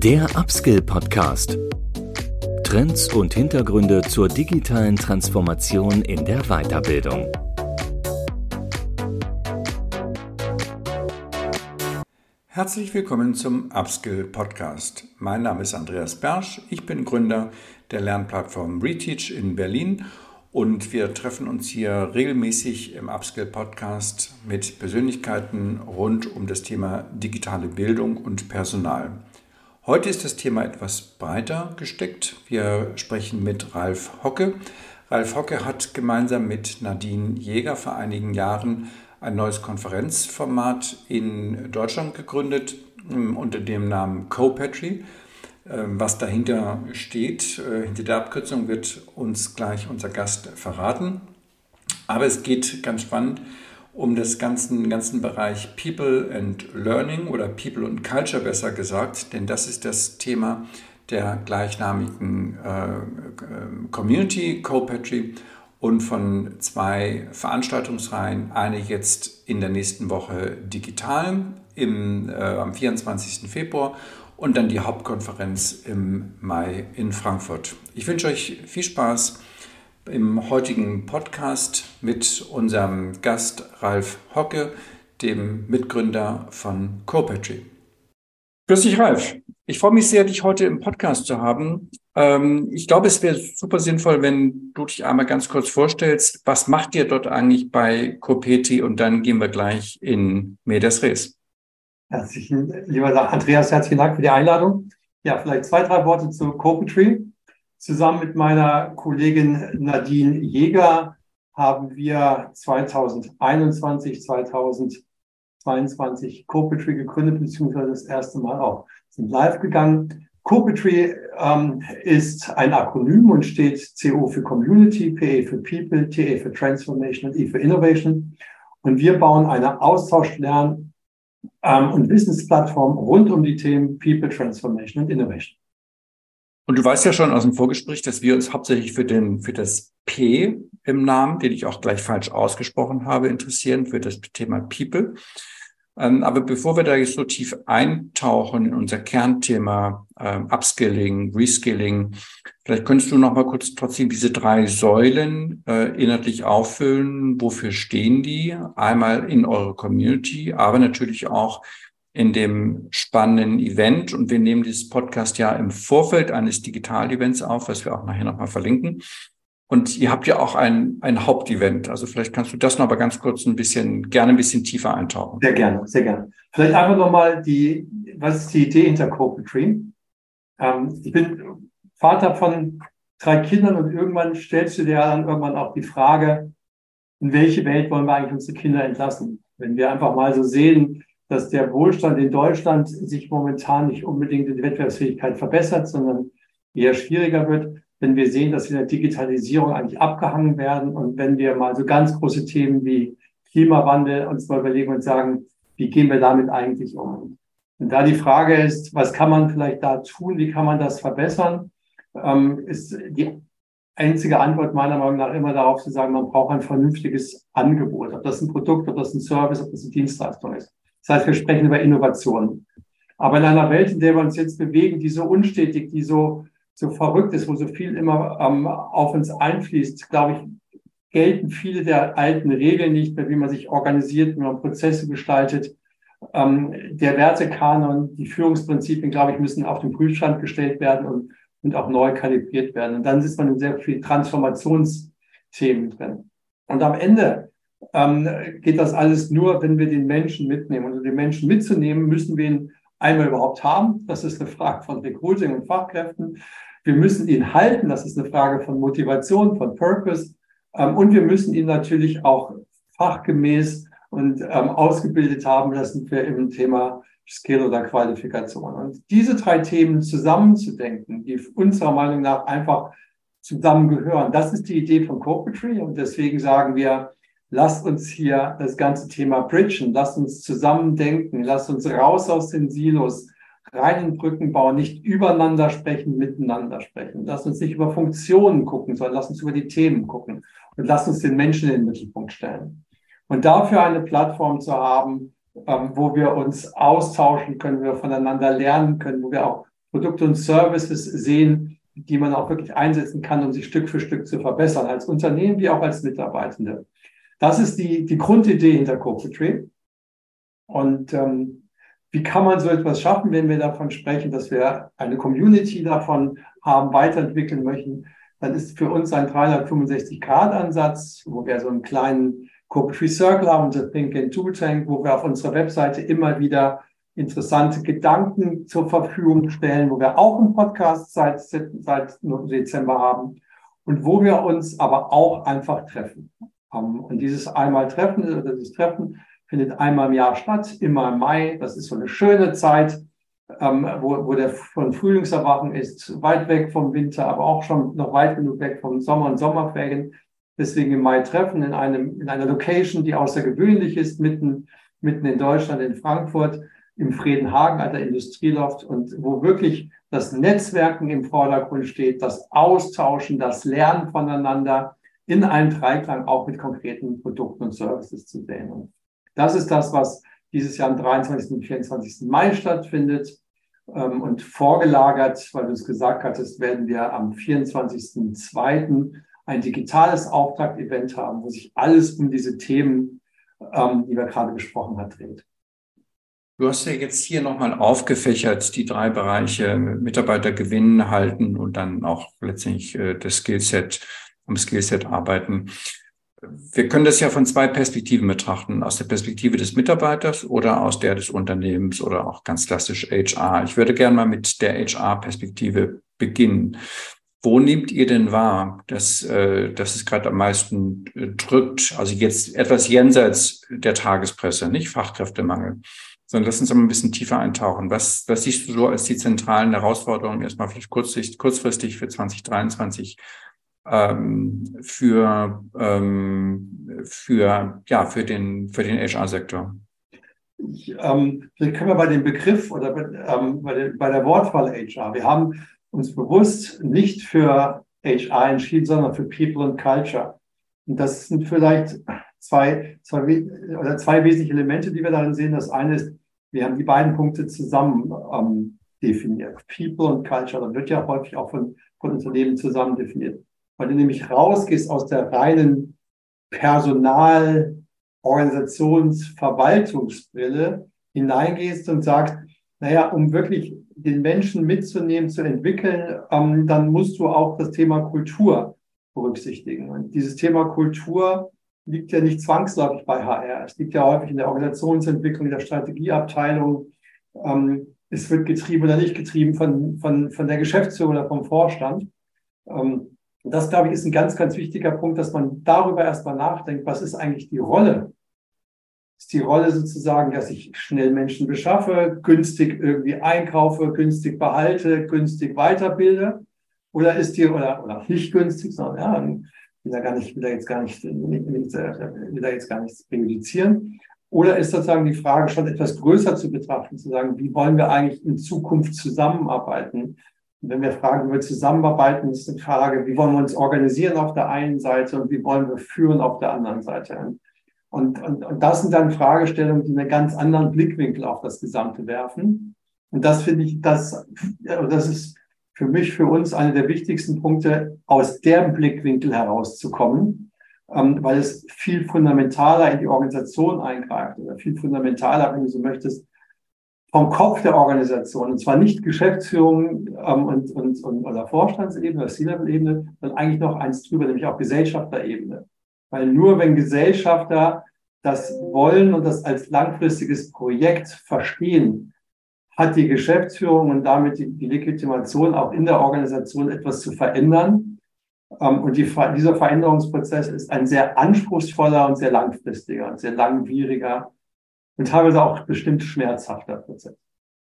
Der Upskill Podcast. Trends und Hintergründe zur digitalen Transformation in der Weiterbildung. Herzlich willkommen zum Upskill Podcast. Mein Name ist Andreas Bersch. Ich bin Gründer der Lernplattform Reteach in Berlin und wir treffen uns hier regelmäßig im Upskill Podcast mit Persönlichkeiten rund um das Thema digitale Bildung und Personal. Heute ist das Thema etwas breiter gesteckt. Wir sprechen mit Ralf Hocke. Ralf Hocke hat gemeinsam mit Nadine Jäger vor einigen Jahren ein neues Konferenzformat in Deutschland gegründet ähm, unter dem Namen CoPatry. Ähm, was dahinter steht, äh, hinter der Abkürzung wird uns gleich unser Gast verraten. Aber es geht ganz spannend um das ganzen, ganzen Bereich People and Learning oder People and Culture besser gesagt, denn das ist das Thema der gleichnamigen äh, Community Co-Patry und von zwei Veranstaltungsreihen, eine jetzt in der nächsten Woche digital im, äh, am 24. Februar und dann die Hauptkonferenz im Mai in Frankfurt. Ich wünsche euch viel Spaß im heutigen Podcast mit unserem Gast Ralf Hocke, dem Mitgründer von CoPatry. Grüß dich, Ralf. Ich freue mich sehr, dich heute im Podcast zu haben. Ähm, ich glaube, es wäre super sinnvoll, wenn du dich einmal ganz kurz vorstellst. Was macht ihr dort eigentlich bei Copeti? Und dann gehen wir gleich in Medias Res. Herzlichen, lieber Andreas, herzlichen Dank für die Einladung. Ja, vielleicht zwei, drei Worte zu Copetry. Zusammen mit meiner Kollegin Nadine Jäger haben wir 2021, 2022 Copetry gegründet, beziehungsweise das erste Mal auch sind live gegangen. Copetry ähm, ist ein Akronym und steht CO für Community, PE für People, TE für Transformation und E für Innovation. Und wir bauen eine Austausch, Lern- ähm, und Wissensplattform rund um die Themen People Transformation und Innovation. Und du weißt ja schon aus dem Vorgespräch, dass wir uns hauptsächlich für, den, für das P im Namen, den ich auch gleich falsch ausgesprochen habe, interessieren, für das Thema People. Ähm, aber bevor wir da jetzt so tief eintauchen in unser Kernthema ähm, Upskilling, Reskilling, vielleicht könntest du noch mal kurz trotzdem diese drei Säulen äh, inhaltlich auffüllen. Wofür stehen die? Einmal in eurer Community, aber natürlich auch in dem spannenden Event. Und wir nehmen dieses Podcast ja im Vorfeld eines Digital-Events auf, was wir auch nachher noch mal verlinken. Und ihr habt ja auch ein, ein Hauptevent. Also vielleicht kannst du das noch aber ganz kurz ein bisschen, gerne ein bisschen tiefer eintauchen. Sehr gerne, sehr gerne. Vielleicht einfach nochmal die, was ist die Idee hinter Copetry? Ähm, ich bin Vater von drei Kindern und irgendwann stellst du dir dann irgendwann auch die Frage, in welche Welt wollen wir eigentlich unsere Kinder entlassen? Wenn wir einfach mal so sehen, dass der Wohlstand in Deutschland sich momentan nicht unbedingt in der Wettbewerbsfähigkeit verbessert, sondern eher schwieriger wird, wenn wir sehen, dass wir in der Digitalisierung eigentlich abgehangen werden und wenn wir mal so ganz große Themen wie Klimawandel uns mal überlegen und sagen, wie gehen wir damit eigentlich um? Und da die Frage ist, was kann man vielleicht da tun, wie kann man das verbessern, ähm, ist die einzige Antwort meiner Meinung nach immer darauf zu sagen, man braucht ein vernünftiges Angebot, ob das ein Produkt, ob das ein Service, ob das eine Dienstleistung ist. Das heißt, wir sprechen über Innovation. Aber in einer Welt, in der wir uns jetzt bewegen, die so unstetig, die so so verrückt ist, wo so viel immer ähm, auf uns einfließt, glaube ich, gelten viele der alten Regeln nicht mehr, wie man sich organisiert, wie man Prozesse gestaltet. Ähm, der Wertekanon, die Führungsprinzipien, glaube ich, müssen auf den Prüfstand gestellt werden und, und auch neu kalibriert werden. Und dann sitzt man in sehr viel Transformationsthemen drin. Und am Ende ähm, geht das alles nur, wenn wir den Menschen mitnehmen. Und um den Menschen mitzunehmen, müssen wir ihn einmal überhaupt haben. Das ist eine Frage von Recruiting und Fachkräften. Wir müssen ihn halten. Das ist eine Frage von Motivation, von Purpose. Ähm, und wir müssen ihn natürlich auch fachgemäß und ähm, ausgebildet haben. Das sind wir im Thema Skill oder Qualifikation. Und diese drei Themen zusammenzudenken, die unserer Meinung nach einfach zusammengehören, das ist die Idee von Corporatry. Und deswegen sagen wir, lasst uns hier das ganze Thema bridgen, lasst uns zusammendenken, lasst uns raus aus den Silos, reinen Brücken bauen, nicht übereinander sprechen, miteinander sprechen. Lass uns nicht über Funktionen gucken, sondern lass uns über die Themen gucken und lass uns den Menschen in den Mittelpunkt stellen. Und dafür eine Plattform zu haben, ähm, wo wir uns austauschen können, wo wir voneinander lernen können, wo wir auch Produkte und Services sehen, die man auch wirklich einsetzen kann, um sich Stück für Stück zu verbessern, als Unternehmen wie auch als Mitarbeitende. Das ist die, die Grundidee hinter Corporate Tree. Und ähm, wie kann man so etwas schaffen, wenn wir davon sprechen, dass wir eine Community davon haben, weiterentwickeln möchten? Dann ist für uns ein 365-Grad-Ansatz, wo wir so einen kleinen Corporate Tree Circle haben, unser Think and Tool Tank, wo wir auf unserer Webseite immer wieder interessante Gedanken zur Verfügung stellen, wo wir auch einen Podcast seit, seit Dezember haben und wo wir uns aber auch einfach treffen. Und dieses einmal Treffen, oder dieses Treffen findet einmal im Jahr statt, immer im Mai. Das ist so eine schöne Zeit, ähm, wo, wo der von Frühlingserwachen ist, weit weg vom Winter, aber auch schon noch weit genug weg vom Sommer und Sommerferien. Deswegen im Mai treffen in einem, in einer Location, die außergewöhnlich ist, mitten, mitten in Deutschland, in Frankfurt im Friedenhagen, alter Industrieloft und wo wirklich das Netzwerken im Vordergrund steht, das Austauschen, das Lernen voneinander in einem Dreiklang auch mit konkreten Produkten und Services zu sehen. Und das ist das, was dieses Jahr am 23. und 24. Mai stattfindet. Ähm, und vorgelagert, weil du es gesagt hattest, werden wir am 24.02. ein digitales Auftaktevent haben, wo sich alles um diese Themen, ähm, die wir gerade besprochen haben, dreht. Du hast ja jetzt hier nochmal aufgefächert, die drei Bereiche Mitarbeiter gewinnen, halten und dann auch letztendlich äh, das Skillset, am Skillset arbeiten. Wir können das ja von zwei Perspektiven betrachten, aus der Perspektive des Mitarbeiters oder aus der des Unternehmens oder auch ganz klassisch HR. Ich würde gerne mal mit der HR-Perspektive beginnen. Wo nehmt ihr denn wahr, dass, äh, dass es gerade am meisten äh, drückt? Also jetzt etwas jenseits der Tagespresse, nicht Fachkräftemangel sondern lass uns mal ein bisschen tiefer eintauchen. Was, was siehst du so als die zentralen Herausforderungen erstmal vielleicht kurzfristig, kurzfristig für 2023 ähm, für, ähm, für, ja, für den, für den HR-Sektor? ähm, vielleicht können wir bei dem Begriff oder ähm, bei, der, bei der Wortwahl HR, wir haben uns bewusst nicht für HR entschieden, sondern für People and Culture. Und das sind vielleicht zwei, zwei, oder zwei wesentliche Elemente, die wir darin sehen. Das eine ist, wir haben die beiden Punkte zusammen ähm, definiert. People und Culture, das wird ja häufig auch von, von Unternehmen zusammen definiert. Weil du nämlich rausgehst aus der reinen Personal-, Organisations-, Verwaltungsbrille, hineingehst und sagst, naja, um wirklich den Menschen mitzunehmen, zu entwickeln, ähm, dann musst du auch das Thema Kultur berücksichtigen. Und dieses Thema Kultur liegt ja nicht zwangsläufig bei HR. Es liegt ja häufig in der Organisationsentwicklung, in der Strategieabteilung. Ähm, es wird getrieben oder nicht getrieben von, von, von der Geschäftsführung oder vom Vorstand. Ähm, das, glaube ich, ist ein ganz, ganz wichtiger Punkt, dass man darüber erstmal nachdenkt, was ist eigentlich die Rolle? Ist die Rolle sozusagen, dass ich schnell Menschen beschaffe, günstig irgendwie einkaufe, günstig behalte, günstig weiterbilde? Oder ist die, oder, oder nicht günstig, sondern ja, will da gar nicht, will da jetzt gar nicht, will da jetzt gar nichts präjudizieren. Oder ist sozusagen die Frage schon etwas größer zu betrachten, zu sagen, wie wollen wir eigentlich in Zukunft zusammenarbeiten? Wenn wir fragen, wie wir zusammenarbeiten, ist die Frage, wie wollen wir uns organisieren auf der einen Seite und wie wollen wir führen auf der anderen Seite? Und, und, und das sind dann Fragestellungen, die einen ganz anderen Blickwinkel auf das Gesamte werfen. Und das finde ich, das, das ist für mich, für uns eine der wichtigsten Punkte, aus dem Blickwinkel herauszukommen, ähm, weil es viel fundamentaler in die Organisation eingreift oder viel fundamentaler, wenn du so möchtest, vom Kopf der Organisation, und zwar nicht Geschäftsführung ähm, und, und, und oder Vorstandsebene oder C-Level-Ebene, sondern eigentlich noch eins drüber, nämlich auch Gesellschafterebene. Weil nur wenn Gesellschafter das wollen und das als langfristiges Projekt verstehen, hat die Geschäftsführung und damit die, die Legitimation auch in der Organisation etwas zu verändern. Ähm, und die, dieser Veränderungsprozess ist ein sehr anspruchsvoller und sehr langfristiger und sehr langwieriger und teilweise auch bestimmt schmerzhafter Prozess.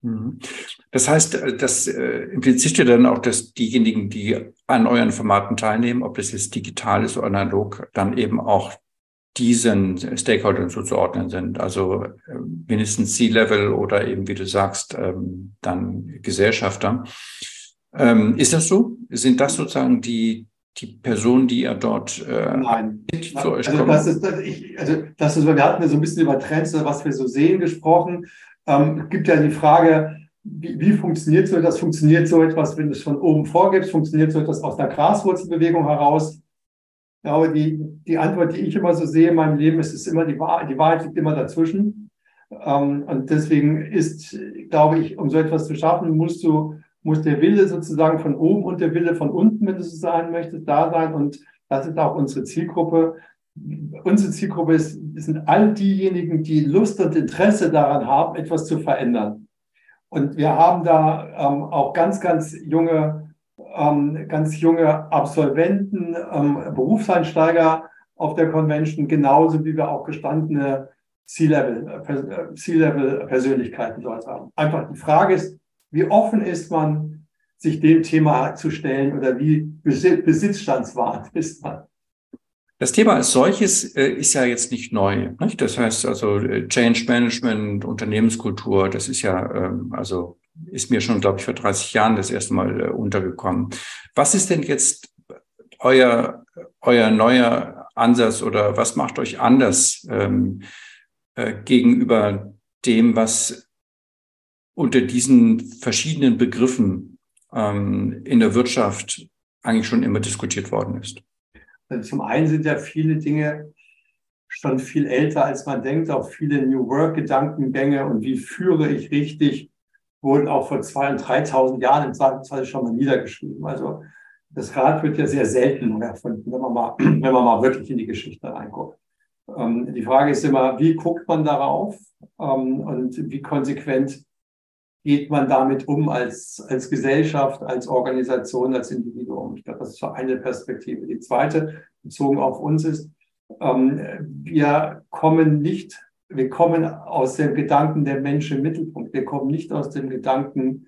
Mhm. Das heißt, das äh, impliziert ja dann auch, dass diejenigen, die an euren Formaten teilnehmen, ob das jetzt digital ist oder analog, dann eben auch diesen Stakeholdern zuzuordnen sind. Also äh, mindestens C-Level oder eben, wie du sagst, ähm, dann Gesellschafter. Ähm, ist das so? Sind das sozusagen die, die Personen, die ihr dort äh, Nein. zu euch also kommen? Das ist, das, ich, also das ist, wir hatten ja so ein bisschen über Trends, was wir so sehen, gesprochen. Ähm, gibt ja die Frage, wie, wie funktioniert so etwas? Funktioniert so etwas, wenn du es von oben vorgibst? Funktioniert so etwas aus der Graswurzelbewegung heraus? Ja, aber die, die Antwort, die ich immer so sehe in meinem Leben, ist, ist immer die Wahrheit. Die Wahrheit liegt immer dazwischen. Ähm, und deswegen ist, glaube ich, um so etwas zu schaffen, musst du, muss der Wille sozusagen von oben und der Wille von unten, wenn du so sein möchtest, da sein. Und das ist auch unsere Zielgruppe. Unsere Zielgruppe ist, sind all diejenigen, die Lust und Interesse daran haben, etwas zu verändern. Und wir haben da ähm, auch ganz, ganz junge, ähm, ganz junge Absolventen, ähm, Berufseinsteiger auf der Convention, genauso wie wir auch gestandene C-Level-Persönlichkeiten dort haben. Einfach die Frage ist, wie offen ist man, sich dem Thema zu stellen oder wie besitzstandswahrend ist man? Das Thema als solches äh, ist ja jetzt nicht neu. Nicht? Das heißt also äh, Change Management, Unternehmenskultur, das ist ja, ähm, also ist mir schon, glaube ich, vor 30 Jahren das erste Mal äh, untergekommen. Was ist denn jetzt euer, euer neuer Ansatz oder was macht euch anders ähm, äh, gegenüber dem, was unter diesen verschiedenen Begriffen ähm, in der Wirtschaft eigentlich schon immer diskutiert worden ist? Also zum einen sind ja viele Dinge schon viel älter, als man denkt. Auch viele New Work-Gedankengänge und wie führe ich richtig, wurden auch vor 2.000 und 3.000 Jahren im Zweifelsfall schon mal niedergeschrieben. Also das Rad wird ja sehr selten erfunden, wenn man mal, wenn man mal wirklich in die Geschichte reinguckt. Ähm, die Frage ist immer, wie guckt man darauf ähm, und wie konsequent geht man damit um als, als Gesellschaft, als Organisation, als Individuum? Ich glaube, das ist so eine Perspektive. Die zweite, bezogen auf uns, ist, ähm, wir kommen nicht, wir kommen aus dem Gedanken der Mensch im Mittelpunkt. Wir kommen nicht aus dem Gedanken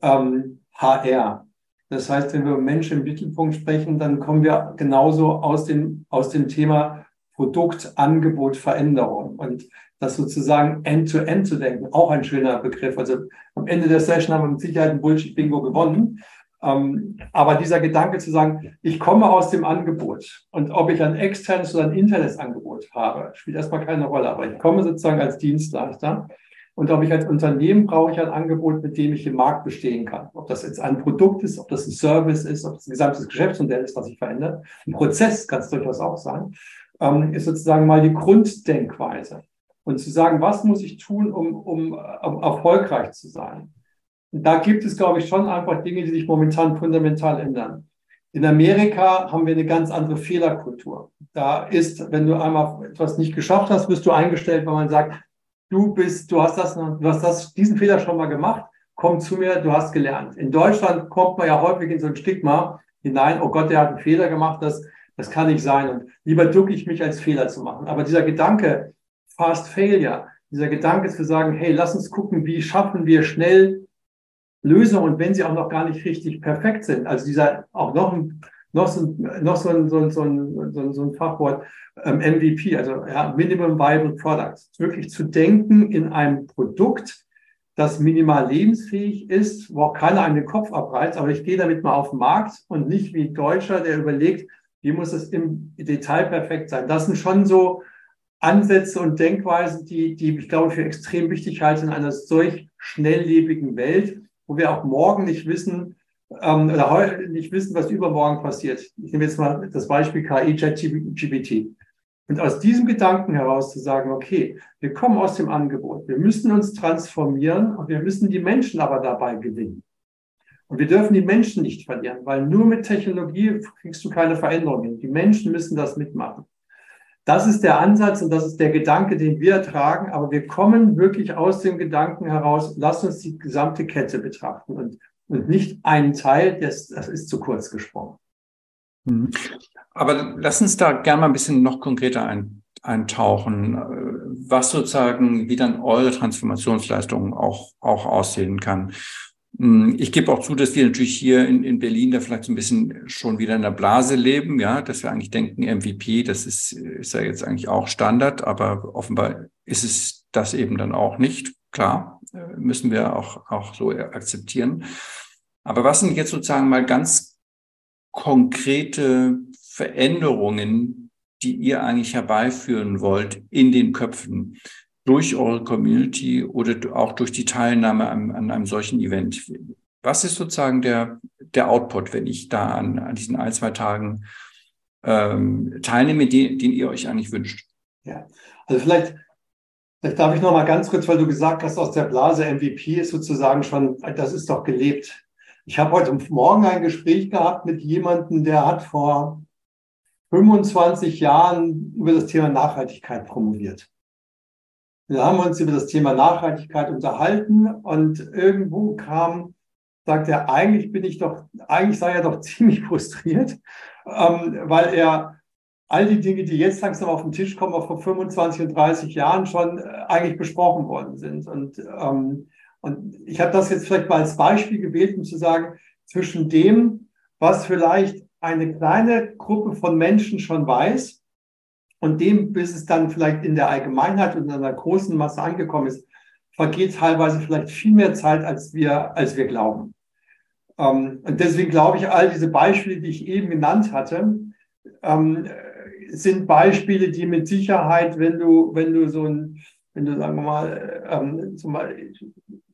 ähm, HR. Das heißt, wenn wir über Mensch im Mittelpunkt sprechen, dann kommen wir genauso aus dem, aus dem Thema Produkt, Angebot, Veränderung. Und das sozusagen end-to-end -end zu denken, auch ein schöner Begriff. Also am Ende der Session haben wir mit Sicherheit ein Bullshit-Bingo gewonnen. Ähm, aber dieser Gedanke zu sagen, ich komme aus dem Angebot und ob ich ein externes oder ein internes Angebot habe, spielt erstmal keine Rolle. Aber ich komme sozusagen als Dienstleister und ob ich als Unternehmen brauche ich ein Angebot, mit dem ich im Markt bestehen kann. Ob das jetzt ein Produkt ist, ob das ein Service ist, ob das ein gesamtes Geschäftsmodell ist, was sich verändert. Ein Prozess kann es durchaus auch sein, ähm, ist sozusagen mal die Grunddenkweise und zu sagen, was muss ich tun, um, um, um erfolgreich zu sein. Und da gibt es, glaube ich, schon einfach Dinge, die sich momentan fundamental ändern. In Amerika haben wir eine ganz andere Fehlerkultur. Da ist, wenn du einmal etwas nicht geschafft hast, wirst du eingestellt, weil man sagt, du bist, du hast das, du hast das, diesen Fehler schon mal gemacht, komm zu mir, du hast gelernt. In Deutschland kommt man ja häufig in so ein Stigma hinein, oh Gott, der hat einen Fehler gemacht, das, das kann nicht sein. Und lieber ducke ich mich, als Fehler zu machen. Aber dieser Gedanke, Fast Failure. Dieser Gedanke zu sagen, hey, lass uns gucken, wie schaffen wir schnell Lösungen und wenn sie auch noch gar nicht richtig perfekt sind. Also dieser auch noch ein, noch so, noch so ein, so ein, so ein, so ein Fachwort ähm, MVP, also ja, Minimum Viable Products. Wirklich zu denken in einem Produkt, das minimal lebensfähig ist, wo auch keiner einen den Kopf abreißt, aber ich gehe damit mal auf den Markt und nicht wie Deutscher, der überlegt, wie muss es im Detail perfekt sein. Das sind schon so Ansätze und Denkweisen, die, die ich glaube für extrem wichtig halte in einer solch schnelllebigen Welt, wo wir auch morgen nicht wissen, ähm, oder heute nicht wissen, was übermorgen passiert. Ich nehme jetzt mal das Beispiel KI, ChatGPT. Und aus diesem Gedanken heraus zu sagen, okay, wir kommen aus dem Angebot, wir müssen uns transformieren und wir müssen die Menschen aber dabei gewinnen. Und wir dürfen die Menschen nicht verlieren, weil nur mit Technologie kriegst du keine Veränderungen. Die Menschen müssen das mitmachen. Das ist der Ansatz und das ist der Gedanke, den wir tragen. Aber wir kommen wirklich aus dem Gedanken heraus, lass uns die gesamte Kette betrachten und, und nicht einen Teil, das, das ist zu kurz gesprungen. Mhm. Aber lass uns da gerne mal ein bisschen noch konkreter ein, eintauchen, was sozusagen, wie dann eure Transformationsleistung auch, auch aussehen kann. Hm, ich gebe auch zu, dass wir natürlich hier in, in Berlin da vielleicht so ein bisschen schon wieder in der Blase leben, ja, dass wir eigentlich denken, MVP, das ist, ist ja jetzt eigentlich auch Standard, aber offenbar ist es das eben dann auch nicht. Klar, äh, müssen wir auch, auch so akzeptieren. Aber was sind jetzt sozusagen mal ganz konkrete Veränderungen, die ihr eigentlich herbeiführen wollt in den Köpfen durch eure Community oder auch durch die Teilnahme an, an einem solchen Event? Was ist sozusagen der, der Output, wenn ich da an, an diesen ein, zwei Tagen ähm, teilnehme, den, den ihr euch eigentlich wünscht? Ja, also vielleicht, vielleicht darf ich noch mal ganz kurz, weil du gesagt hast, aus der Blase MVP ist sozusagen schon, das ist doch gelebt. Ich habe heute Morgen ein Gespräch gehabt mit jemandem, der hat vor 25 Jahren über das Thema Nachhaltigkeit promoviert. Wir haben uns über das Thema Nachhaltigkeit unterhalten und irgendwo kam, sagt er, eigentlich bin ich doch, eigentlich sei er doch ziemlich frustriert, ähm, weil er all die Dinge, die jetzt langsam auf den Tisch kommen, auch vor 25 und 30 Jahren schon äh, eigentlich besprochen worden sind. Und, ähm, und ich habe das jetzt vielleicht mal als Beispiel gewählt, um zu sagen, zwischen dem, was vielleicht eine kleine Gruppe von Menschen schon weiß und dem, bis es dann vielleicht in der Allgemeinheit und in einer großen Masse angekommen ist, vergeht teilweise vielleicht viel mehr Zeit, als wir, als wir glauben. Ähm, und deswegen glaube ich, all diese Beispiele, die ich eben genannt hatte, ähm, sind Beispiele, die mit Sicherheit, wenn du, wenn du so ein, wenn du, sagen wir mal, ähm, zum Beispiel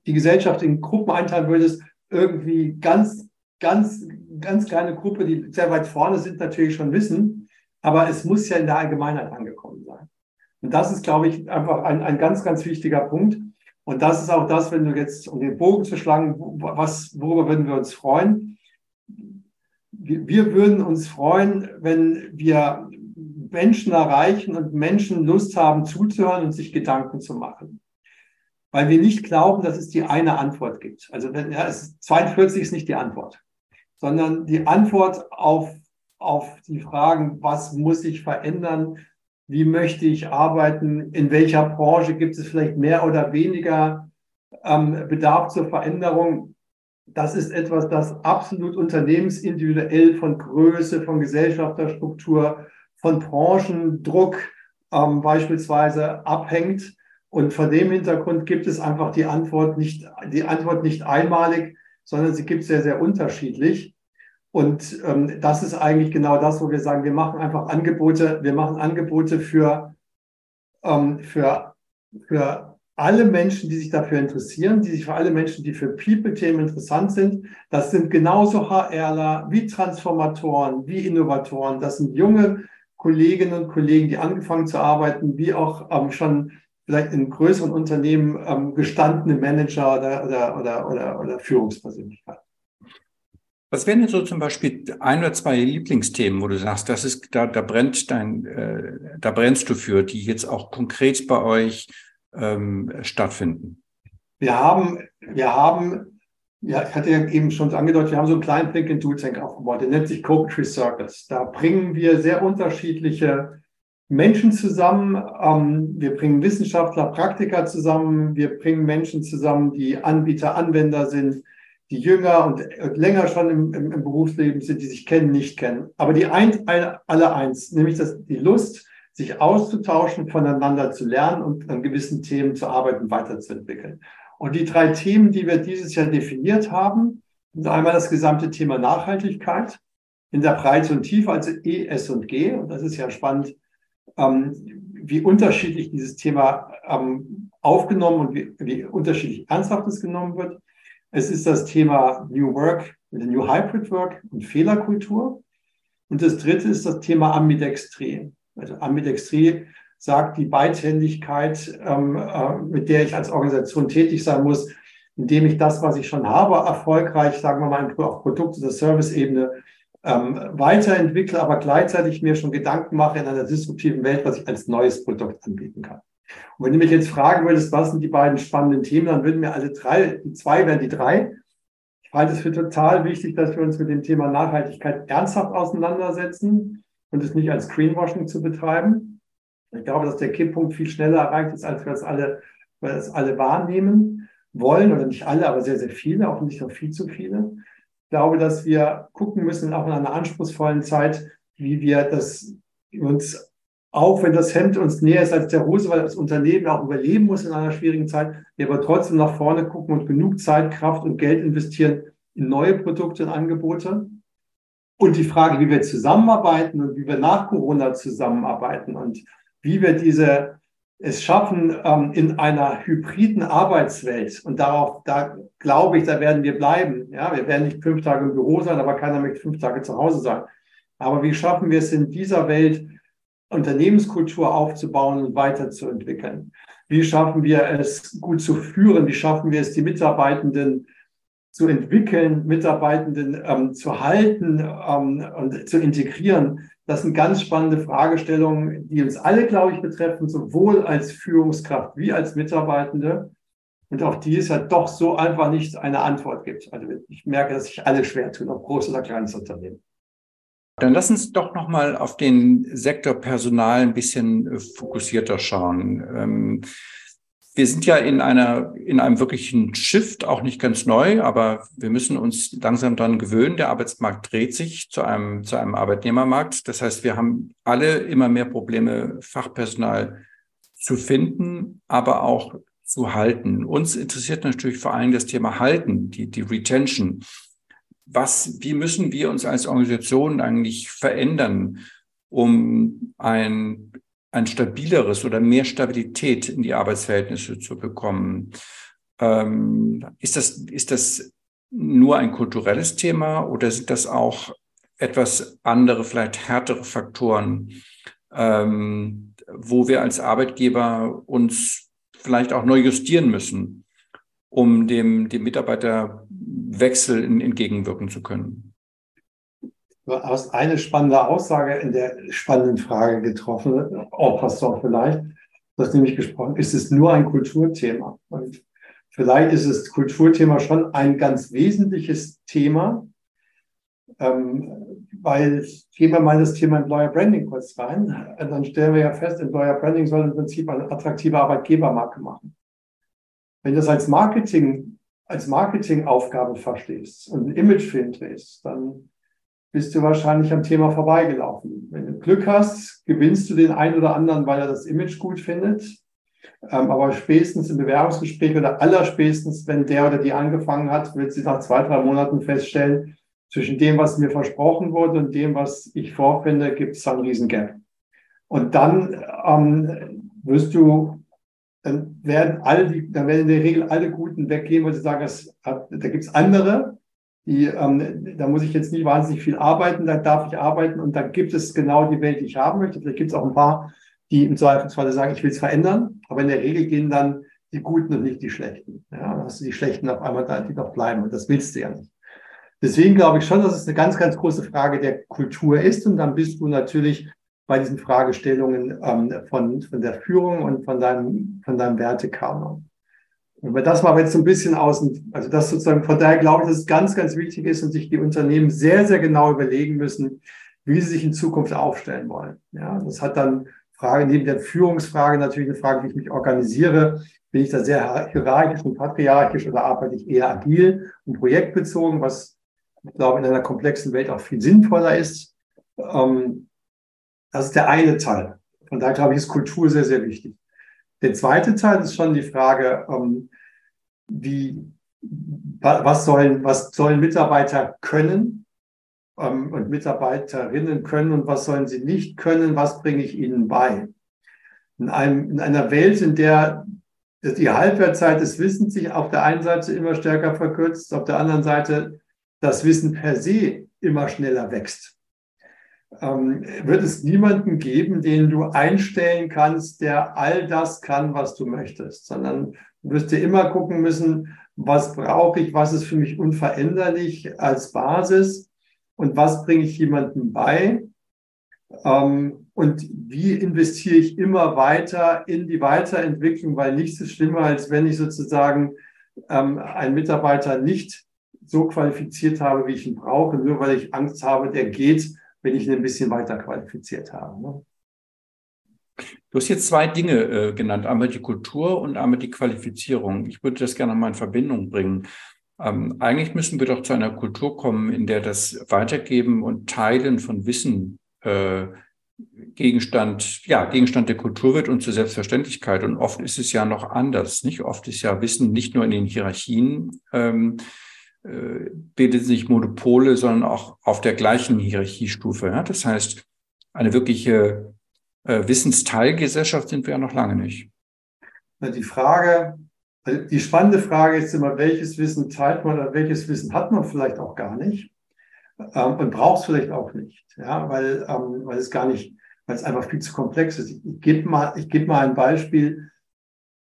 die Gesellschaft in Gruppen einteilen würdest, irgendwie ganz, ganz, ganz kleine Gruppe, die sehr weit vorne sind, natürlich schon wissen. Aber es muss ja in der Allgemeinheit angekommen sein. Und das ist, glaube ich, einfach ein, ein ganz, ganz wichtiger Punkt. Und das ist auch das, wenn du jetzt, um den Bogen zu schlagen, was, worüber würden wir uns freuen? Wir, würden uns freuen, wenn wir Menschen erreichen und Menschen Lust haben zuzuhören und sich Gedanken zu machen. Weil wir nicht glauben, dass es die eine Antwort gibt. Also wenn, ja, es, 42 ist nicht die Antwort, sondern die Antwort auf, auf die Fragen, was muss ich verändern, wie möchte ich arbeiten, in welcher Branche gibt es vielleicht mehr oder weniger ähm, Bedarf zur Veränderung. Das ist etwas, das absolut unternehmensindividuell von Größe, von Gesellschafterstruktur, von Branchendruck ähm, beispielsweise abhängt. Und vor dem Hintergrund gibt es einfach die Antwort nicht, die Antwort nicht einmalig, sondern sie gibt sehr, sehr unterschiedlich. Und ähm, das ist eigentlich genau das, wo wir sagen, wir machen einfach Angebote, wir machen Angebote für, ähm, für, für alle Menschen, die sich dafür interessieren, die sich für alle Menschen, die für People-Themen interessant sind. Das sind genauso HRler wie Transformatoren, wie Innovatoren. Das sind junge Kolleginnen und Kollegen, die angefangen zu arbeiten, wie auch ähm, schon vielleicht in größeren Unternehmen ähm, gestandene Manager oder, oder, oder, oder, oder Führungspersönlichkeiten. Was wären denn so zum Beispiel ein oder zwei Lieblingsthemen, wo du sagst, das ist, da, da brennt dein, äh, da brennst du für, die jetzt auch konkret bei euch ähm, stattfinden? Wir haben, wir haben, ja, ich hatte ja eben schon angedeutet, wir haben so einen kleinen Think and Do Tank aufgebaut, der nennt sich Copetree Circus. Da bringen wir sehr unterschiedliche Menschen zusammen. Ähm, wir bringen Wissenschaftler, Praktiker zusammen. Wir bringen Menschen zusammen, die Anbieter, Anwender sind die jünger und länger schon im, im, im, Berufsleben sind, die sich kennen, nicht kennen. Aber die eint alle eins, nämlich das, die Lust, sich auszutauschen, voneinander zu lernen und an gewissen Themen zu arbeiten, weiterzuentwickeln. Und die drei Themen, die wir dieses Jahr definiert haben, sind einmal das gesamte Thema Nachhaltigkeit in der Breite und Tiefe, also E, S und G. Und das ist ja spannend, ähm, wie unterschiedlich dieses Thema ähm, aufgenommen und wie, wie unterschiedlich ernsthaft es genommen wird. Es ist das Thema New Work, New Hybrid Work und Fehlerkultur. Und das dritte ist das Thema Ambidextrie. Also Ambidextrie sagt die Beidhändigkeit, ähm, äh, mit der ich als Organisation tätig sein muss, indem ich das, was ich schon habe, erfolgreich, sagen wir mal, auf Produkt- oder Service-Ebene ähm, weiterentwickle, aber gleichzeitig mir schon Gedanken mache in einer disruptiven Welt, was ich als neues Produkt anbieten kann. Und wenn du mich jetzt fragen würdest, was sind die beiden spannenden Themen, dann würden mir alle drei, die zwei wären die drei. Ich halte es für total wichtig, dass wir uns mit dem Thema Nachhaltigkeit ernsthaft auseinandersetzen und es nicht als Greenwashing zu betreiben. Ich glaube, dass der Kipppunkt viel schneller erreicht ist, als wir es alle, wir es alle wahrnehmen wollen, oder nicht alle, aber sehr, sehr viele, auch nicht noch viel zu viele. Ich glaube, dass wir gucken müssen, auch in einer anspruchsvollen Zeit, wie wir das uns auch wenn das Hemd uns näher ist als der Hose, weil das Unternehmen auch überleben muss in einer schwierigen Zeit, wir aber trotzdem nach vorne gucken und genug Zeit, Kraft und Geld investieren in neue Produkte und Angebote. Und die Frage, wie wir zusammenarbeiten und wie wir nach Corona zusammenarbeiten und wie wir diese, es schaffen, ähm, in einer hybriden Arbeitswelt, und darauf, da glaube ich, da werden wir bleiben. Ja, wir werden nicht fünf Tage im Büro sein, aber keiner möchte fünf Tage zu Hause sein. Aber wie schaffen wir es in dieser Welt, Unternehmenskultur aufzubauen und weiterzuentwickeln? Wie schaffen wir es, gut zu führen? Wie schaffen wir es, die Mitarbeitenden zu entwickeln, Mitarbeitenden ähm, zu halten ähm, und zu integrieren? Das sind ganz spannende Fragestellungen, die uns alle, glaube ich, betreffen, sowohl als Führungskraft wie als Mitarbeitende. Und auf die es ja doch so einfach nicht eine Antwort gibt. Also ich merke, dass sich alle schwer tun, ob groß oder kleines Unternehmen. Dann lass uns doch nochmal auf den Sektor Personal ein bisschen äh, fokussierter schauen. Ähm, wir sind ja in einer, in einem wirklichen Shift, auch nicht ganz neu, aber wir müssen uns langsam daran gewöhnen. Der Arbeitsmarkt dreht sich zu einem, zu einem Arbeitnehmermarkt. Das heißt, wir haben alle immer mehr Probleme, Fachpersonal zu finden, aber auch zu halten. Uns interessiert natürlich vor allem das Thema Halten, die, die Retention was, wie müssen wir uns als Organisation eigentlich verändern, um ein, ein stabileres oder mehr Stabilität in die Arbeitsverhältnisse zu bekommen? Ähm, ist das, ist das nur ein kulturelles Thema oder sind das auch etwas andere, vielleicht härtere Faktoren, ähm, wo wir als Arbeitgeber uns vielleicht auch neu justieren müssen, um dem, dem Mitarbeiter Wechsel entgegenwirken zu können. Du hast eine spannende Aussage in der spannenden Frage getroffen, oh, Pastor vielleicht. Du hast nämlich gesprochen, ist es nur ein Kulturthema? Und vielleicht ist das Kulturthema schon ein ganz wesentliches Thema, ähm, weil gehen wir mal das Thema Employer Branding kurz rein. Dann stellen wir ja fest, Employer Branding soll im Prinzip eine attraktive Arbeitgebermarke machen. Wenn das als Marketing als Marketingaufgabe verstehst und ein Imagefilm drehst, dann bist du wahrscheinlich am Thema vorbeigelaufen. Wenn du Glück hast, gewinnst du den einen oder anderen, weil er das Image gut findet. Ähm, aber spätestens im Bewerbungsgespräch oder allerspätestens, wenn der oder die angefangen hat, wird sie nach zwei, drei Monaten feststellen, zwischen dem, was mir versprochen wurde und dem, was ich vorfinde, gibt es einen riesen Gap. Und dann ähm, wirst du dann werden alle, die, dann werden in der Regel alle Guten weggehen, weil sie sagen, das, da gibt es andere, die, ähm, da muss ich jetzt nicht wahnsinnig viel arbeiten, da darf ich arbeiten und da gibt es genau die Welt, die ich haben möchte. Vielleicht gibt es auch ein paar, die im Zweifelsfall sagen, ich will es verändern, aber in der Regel gehen dann die Guten und nicht die Schlechten. Ja, dann hast du die Schlechten auf einmal da, die noch bleiben und das willst du ja nicht. Deswegen glaube ich schon, dass es eine ganz, ganz große Frage der Kultur ist und dann bist du natürlich bei diesen Fragestellungen ähm, von, von der Führung und von deinem, von deinem Wertekanon. Aber das war jetzt so ein bisschen außen, also das sozusagen, von daher glaube ich, dass es ganz, ganz wichtig ist und sich die Unternehmen sehr, sehr genau überlegen müssen, wie sie sich in Zukunft aufstellen wollen. Ja, das hat dann Frage, neben der Führungsfrage natürlich eine Frage, wie ich mich organisiere. Bin ich da sehr hierarchisch und patriarchisch oder arbeite ich eher agil und projektbezogen, was ich glaube in einer komplexen Welt auch viel sinnvoller ist. Ähm, das ist der eine Teil. Und da glaube ich, ist Kultur sehr, sehr wichtig. Der zweite Teil ist schon die Frage, ähm, wie, was sollen, was sollen Mitarbeiter können ähm, und Mitarbeiterinnen können und was sollen sie nicht können, was bringe ich ihnen bei. In, einem, in einer Welt, in der die Halbwertzeit des Wissens sich auf der einen Seite immer stärker verkürzt, auf der anderen Seite das Wissen per se immer schneller wächst ähm, wird es niemanden geben, den du einstellen kannst, der all das kann, was du möchtest, sondern du wirst dir immer gucken müssen, was brauche ich, was ist für mich unveränderlich als Basis und was bringe ich jemandem bei? Ähm, und wie investiere ich immer weiter in die Weiterentwicklung, weil nichts ist schlimmer, als wenn ich sozusagen ähm, einen Mitarbeiter nicht so qualifiziert habe, wie ich ihn brauche, nur weil ich Angst habe, der geht wenn ich ihn ein bisschen weiter qualifiziert habe. Ne? Du hast jetzt zwei Dinge äh, genannt, einmal die Kultur und einmal die Qualifizierung. Ich würde das gerne mal in Verbindung bringen. Ähm, eigentlich müssen wir doch zu einer Kultur kommen, in der das Weitergeben und Teilen von Wissen äh, Gegenstand, ja, Gegenstand der Kultur wird und zur Selbstverständlichkeit. Und oft ist es ja noch anders. Nicht oft ist ja Wissen nicht nur in den Hierarchien ähm, äh, bildet sich Monopole, sondern auch auf der gleichen Hierarchiestufe. Ja? Das heißt, eine wirkliche äh, Wissensteilgesellschaft sind wir ja noch lange nicht. Die Frage, also die spannende Frage ist immer, welches Wissen teilt man oder welches Wissen hat man vielleicht auch gar nicht ähm, und braucht es vielleicht auch nicht, ja, weil, ähm, weil es gar nicht, weil es einfach viel zu komplex ist. Ich, ich gebe mal, ich mal ein Beispiel.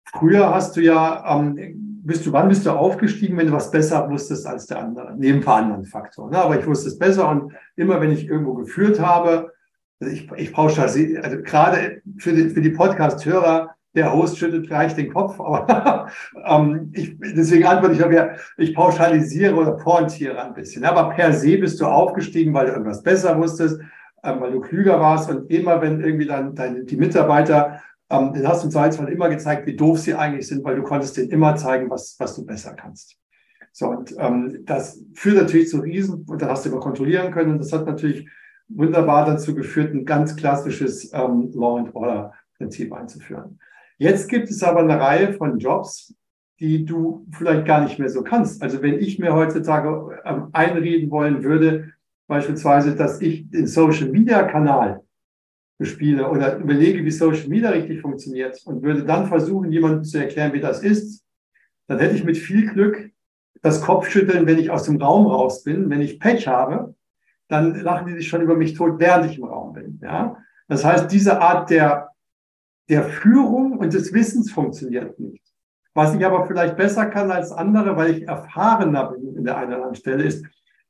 Früher hast du ja, ähm, bist du, wann bist du aufgestiegen, wenn du was besser wusstest als der andere? Neben ein paar anderen Faktoren. Ne? Aber ich wusste es besser und immer wenn ich irgendwo geführt habe, also ich, ich pauschalisiere, also gerade für die, für die Podcast-Hörer, der Host schüttelt gleich den Kopf, aber ähm, ich, deswegen antworte ich auch ja, ich pauschalisiere oder pointiere ein bisschen. Aber per se bist du aufgestiegen, weil du irgendwas besser wusstest, ähm, weil du klüger warst und immer, wenn irgendwie dann deine, die Mitarbeiter, ähm, den hast du im Zweifelsfall immer gezeigt, wie doof sie eigentlich sind, weil du konntest denen immer zeigen, was, was du besser kannst. So, und ähm, das führt natürlich zu Riesen, und dann hast du immer kontrollieren können. Und das hat natürlich wunderbar dazu geführt, ein ganz klassisches ähm, Law and Order Prinzip einzuführen. Jetzt gibt es aber eine Reihe von Jobs, die du vielleicht gar nicht mehr so kannst. Also wenn ich mir heutzutage ähm, einreden wollen würde, beispielsweise, dass ich den Social Media Kanal bespiele oder überlege, wie Social Media richtig funktioniert und würde dann versuchen, jemandem zu erklären, wie das ist, dann hätte ich mit viel Glück das Kopfschütteln, wenn ich aus dem Raum raus bin. Wenn ich Pech habe, dann lachen die sich schon über mich tot, während ich im Raum bin. Ja? Das heißt, diese Art der der Führung und des Wissens funktioniert nicht. Was ich aber vielleicht besser kann als andere, weil ich erfahrener bin in der einen oder anderen Stelle, ist,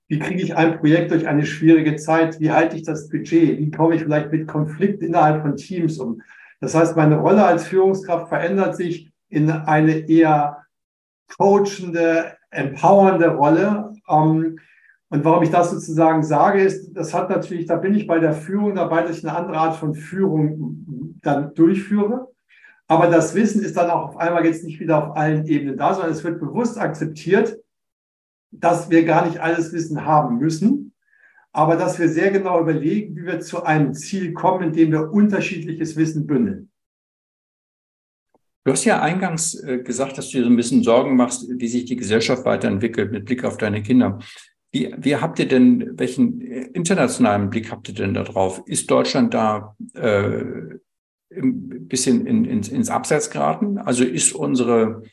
wie kriege ich ein Projekt durch eine schwierige Zeit? Wie halte ich das Budget? Wie komme ich vielleicht mit Konflikt innerhalb von Teams um? Das heißt, meine Rolle als Führungskraft verändert sich in eine eher coachende, empowernde Rolle. Ähm, und warum ich das sozusagen sage, ist, das hat natürlich, da bin ich bei der Führung dabei, dass ich eine andere Art von Führung dann durchführe. Aber das Wissen ist dann auch auf einmal jetzt nicht wieder auf allen Ebenen da, sondern es wird bewusst akzeptiert, dass wir gar nicht alles Wissen haben müssen, aber dass wir sehr genau überlegen, wie wir zu einem Ziel kommen, indem wir unterschiedliches Wissen bündeln. Du hast ja eingangs äh, gesagt, dass du dir ein bisschen Sorgen machst, wie sich die Gesellschaft weiterentwickelt mit Blick auf deine Kinder. Wie, wie habt ihr denn, welchen internationalen Blick habt ihr denn da drauf? Ist Deutschland da äh, ein bisschen in, in, ins Abseits geraten? Also ist unsere,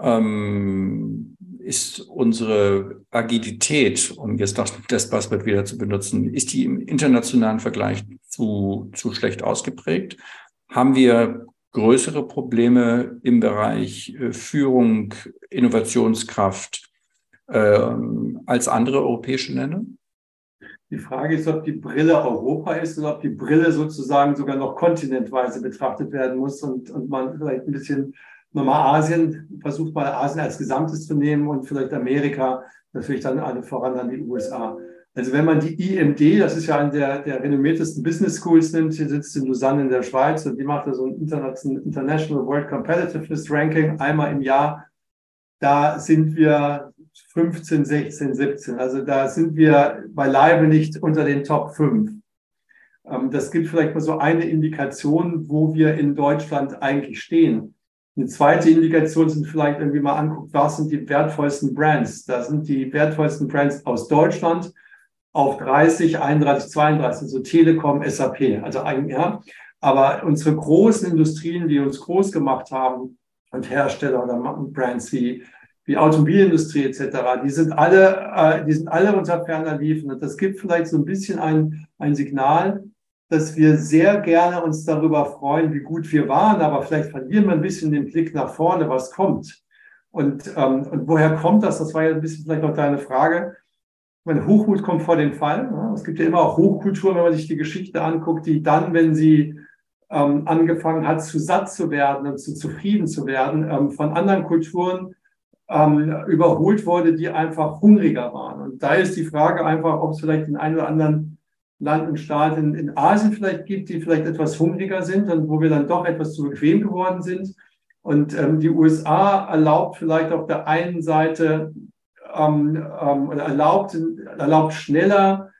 ähm, ist unsere Agilität, um jetzt das, das Passwort wieder zu benutzen, ist die im internationalen Vergleich zu, zu schlecht ausgeprägt? Haben wir größere Probleme im Bereich äh, Führung, Innovationskraft, ähm, als andere europäische Länder? Die Frage ist, ob die Brille Europa ist oder ob die Brille sozusagen sogar noch kontinentweise betrachtet werden muss und, und man vielleicht ein bisschen nochmal Asien, versucht mal Asien als Gesamtes zu nehmen und vielleicht Amerika, natürlich dann alle voran dann die USA. Also wenn man die IMD, das ist ja eine der, der renommiertesten Business Schools nimmt, hier sitzt in Lausanne in der Schweiz und die macht da so ein International World Competitiveness Ranking einmal im Jahr. Da sind wir 15, 16, 17. Also da sind wir beileibe nicht unter den Top 5. Ähm, das gibt vielleicht mal so eine Indikation, wo wir in Deutschland eigentlich stehen. Eine zweite Indikation sind vielleicht irgendwie mal anguckt, was sind die wertvollsten Brands? Da sind die wertvollsten Brands aus Deutschland auf 30, 31, 32, so Telekom, SAP. Also eigentlich, ja. Aber unsere großen Industrien, die uns groß gemacht haben und Hersteller oder Brands wie die Automobilindustrie etc., die sind alle, äh, die sind alle unter ferner Liefen. Und das gibt vielleicht so ein bisschen ein, ein Signal, dass wir sehr gerne uns darüber freuen, wie gut wir waren, aber vielleicht verlieren wir ein bisschen den Blick nach vorne, was kommt. Und, ähm, und woher kommt das? Das war ja ein bisschen vielleicht noch deine Frage. Meine Hochmut kommt vor den Fall. Ja. Es gibt ja immer auch Hochkulturen, wenn man sich die Geschichte anguckt, die dann, wenn sie ähm, angefangen hat, zu satt zu werden und zu zufrieden zu werden, ähm, von anderen Kulturen ähm, überholt wurde, die einfach hungriger waren. Und da ist die Frage einfach, ob es vielleicht in einem oder anderen Land und Staat in, in Asien vielleicht gibt, die vielleicht etwas hungriger sind und wo wir dann doch etwas zu bequem geworden sind. Und ähm, die USA erlaubt vielleicht auf der einen Seite ähm, ähm, oder erlaubt, erlaubt schneller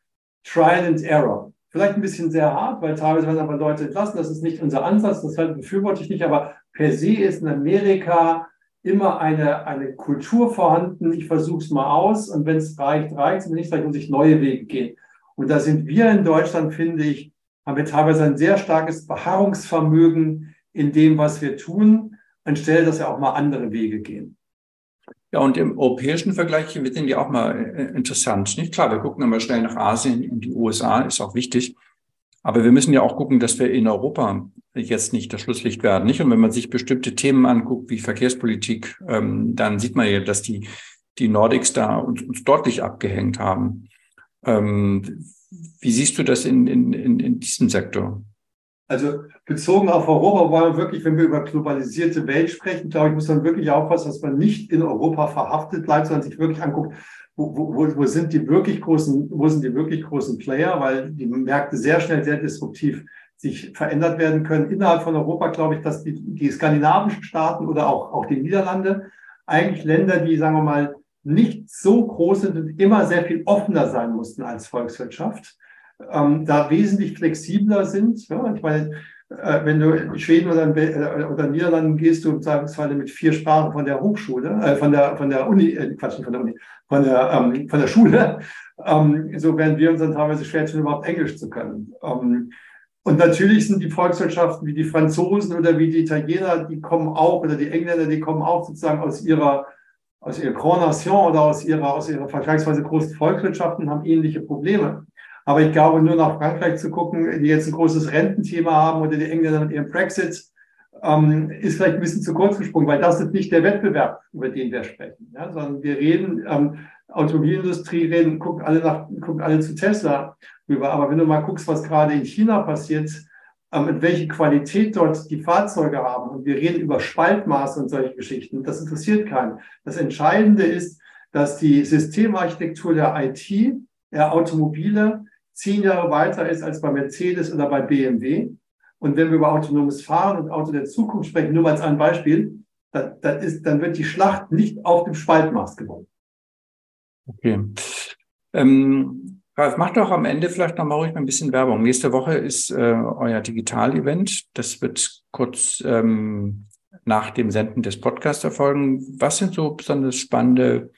Trial and Error. Vielleicht ein bisschen sehr hart, weil teilweise werden aber Leute entlassen. Das ist nicht unser Ansatz, das halt befürworte ich nicht. Aber per se ist in Amerika immer eine, eine Kultur vorhanden, ich versuche es mal aus und wenn es reicht, reicht es, wenn nicht, dann muss ich neue Wege gehen. Und da sind wir in Deutschland, finde ich, haben wir teilweise ein sehr starkes Beharrungsvermögen in dem, was wir tun, anstelle, dass wir auch mal andere Wege gehen. Ja, und im europäischen Vergleich wir sind ja auch mal äh, interessant. Nicht klar, wir gucken immer schnell nach Asien und die USA ist auch wichtig. Aber wir müssen ja auch gucken, dass wir in Europa jetzt nicht das Schlusslicht werden. Nicht? Und wenn man sich bestimmte Themen anguckt, wie Verkehrspolitik, ähm, dann sieht man ja, dass die, die Nordics da uns, uns deutlich abgehängt haben. Ähm, wie siehst du das in, in, in, in diesem Sektor? Also bezogen auf Europa wollen wir wirklich, wenn wir über globalisierte Welt sprechen, glaube ich, muss man wirklich aufpassen, dass man nicht in Europa verhaftet bleibt, sondern sich wirklich anguckt, wo, wo, wo sind die wirklich großen, wo sind die wirklich großen Player, weil die Märkte sehr schnell, sehr disruptiv sich verändert werden können. Innerhalb von Europa glaube ich, dass die, die skandinavischen Staaten oder auch, auch die Niederlande eigentlich Länder, die, sagen wir mal, nicht so groß sind und immer sehr viel offener sein mussten als Volkswirtschaft, ähm, da wesentlich flexibler sind. Ja, ich meine, äh, wenn du in Schweden oder, in, äh, oder Niederlanden gehst, du im Zweifelsfall mit vier Sprachen von der Hochschule, äh, von der von der Uni, äh, Quatsch, von der Uni, von der ähm, von der Schule, ähm, so werden wir uns dann teilweise schwer tun, überhaupt Englisch zu können. Ähm, und natürlich sind die Volkswirtschaften wie die Franzosen oder wie die Italiener, die kommen auch, oder die Engländer, die kommen auch sozusagen aus ihrer aus ihrer Grand Nation oder aus ihrer, aus ihrer vergleichsweise großen Volkswirtschaften haben ähnliche Probleme. Aber ich glaube, nur nach Frankreich zu gucken, die jetzt ein großes Rententhema haben oder die Engländer mit ihrem Brexit, ähm, ist vielleicht ein bisschen zu kurz gesprungen, weil das ist nicht der Wettbewerb, über den wir sprechen, ja, sondern wir reden, ähm, Automobilindustrie reden, gucken alle nach, gucken alle zu Tesla rüber. Aber wenn du mal guckst, was gerade in China passiert, ähm, mit welcher Qualität dort die Fahrzeuge haben. Und wir reden über Spaltmaße und solche Geschichten. Das interessiert keinen. Das Entscheidende ist, dass die Systemarchitektur der IT, der Automobile, zehn Jahre weiter ist als bei Mercedes oder bei BMW. Und wenn wir über autonomes Fahren und Auto der Zukunft sprechen, nur mal als ein Beispiel, dann, dann, ist, dann wird die Schlacht nicht auf dem Spaltmaß gewonnen. Okay. Ähm, Ralf, mach doch am Ende vielleicht noch mal ruhig ein bisschen Werbung. Nächste Woche ist äh, euer Digital-Event. Das wird kurz ähm, nach dem Senden des Podcasts erfolgen. Was sind so besonders spannende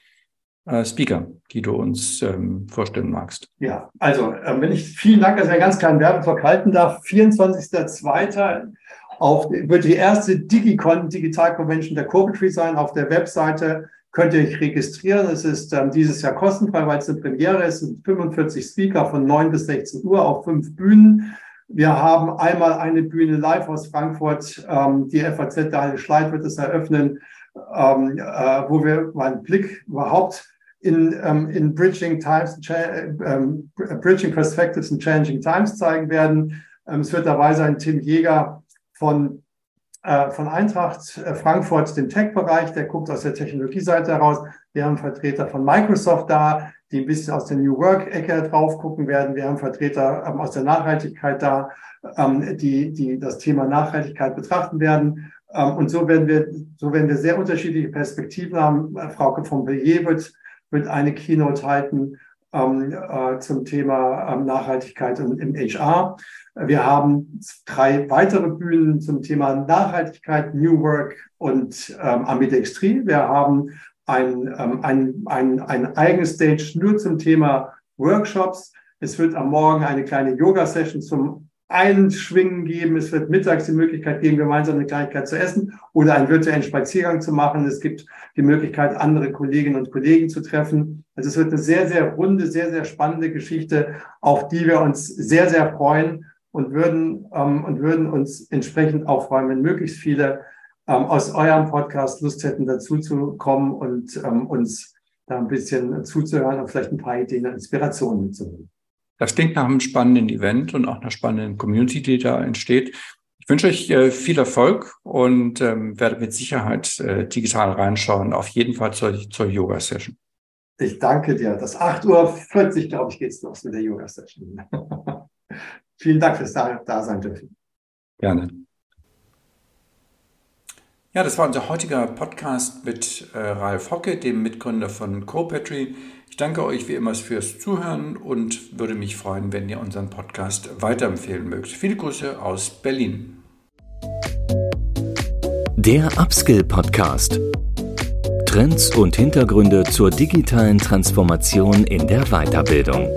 äh, Speaker, die du uns ähm, vorstellen magst? Ja, also äh, wenn ich vielen Dank, dass ich einen ganz kleinen Werbeblock halten darf. 24.02. Auf, wird die erste Digicon Digital Convention der Corporate sein auf der Webseite könnt ihr euch registrieren. Es ist ähm, dieses Jahr kostenfrei, weil es eine Premiere ist. Es sind 45 Speaker von 9 bis 16 Uhr auf fünf Bühnen. Wir haben einmal eine Bühne live aus Frankfurt. Ähm, die FAZ, der Halle Schleit wird es eröffnen, ähm, äh, wo wir mal einen Blick überhaupt in, ähm, in Bridging Times, ähm, Bridging Perspectives and Changing Times zeigen werden. Ähm, es wird dabei sein Tim Jäger von von Eintracht äh, Frankfurt, dem Tech-Bereich, der guckt aus der Technologieseite heraus. Wir haben Vertreter von Microsoft da, die ein bisschen aus der New Work-Ecke drauf gucken werden. Wir haben Vertreter ähm, aus der Nachhaltigkeit da, ähm, die, die das Thema Nachhaltigkeit betrachten werden. Ähm, und so werden wir, so werden wir sehr unterschiedliche Perspektiven haben. Äh, Frau von Bellier wird, wird eine Keynote halten ähm, äh, zum Thema ähm, Nachhaltigkeit im, im HR. Wir haben drei weitere Bühnen zum Thema Nachhaltigkeit, New Work und ähm, Ambidextrie. Wir haben ein, ähm, ein, ein, ein eigenes Stage nur zum Thema Workshops. Es wird am Morgen eine kleine Yoga-Session zum Einschwingen geben. Es wird mittags die Möglichkeit geben, gemeinsam eine Kleinigkeit zu essen oder einen virtuellen Spaziergang zu machen. Es gibt die Möglichkeit, andere Kolleginnen und Kollegen zu treffen. Also es wird eine sehr, sehr runde, sehr, sehr spannende Geschichte, auf die wir uns sehr, sehr freuen und würden, ähm, und würden uns entsprechend auch freuen, wenn möglichst viele ähm, aus eurem Podcast Lust hätten, dazu zu kommen und ähm, uns da ein bisschen zuzuhören und vielleicht ein paar Ideen und Inspirationen mitzunehmen. Das klingt nach einem spannenden Event und auch einer spannenden Community, die da entsteht. Ich wünsche euch äh, viel Erfolg und ähm, werde mit Sicherheit äh, digital reinschauen, auf jeden Fall zur, zur Yoga-Session. Ich danke dir. Das 8.40 Uhr, glaube ich, geht es los mit der Yoga-Session. Vielen Dank fürs da, da sein dürfen. Gerne. Ja, das war unser heutiger Podcast mit äh, Ralf Hocke, dem Mitgründer von CoPetry. Ich danke euch wie immer fürs Zuhören und würde mich freuen, wenn ihr unseren Podcast weiterempfehlen mögt. Viele Grüße aus Berlin. Der Upskill Podcast. Trends und Hintergründe zur digitalen Transformation in der Weiterbildung.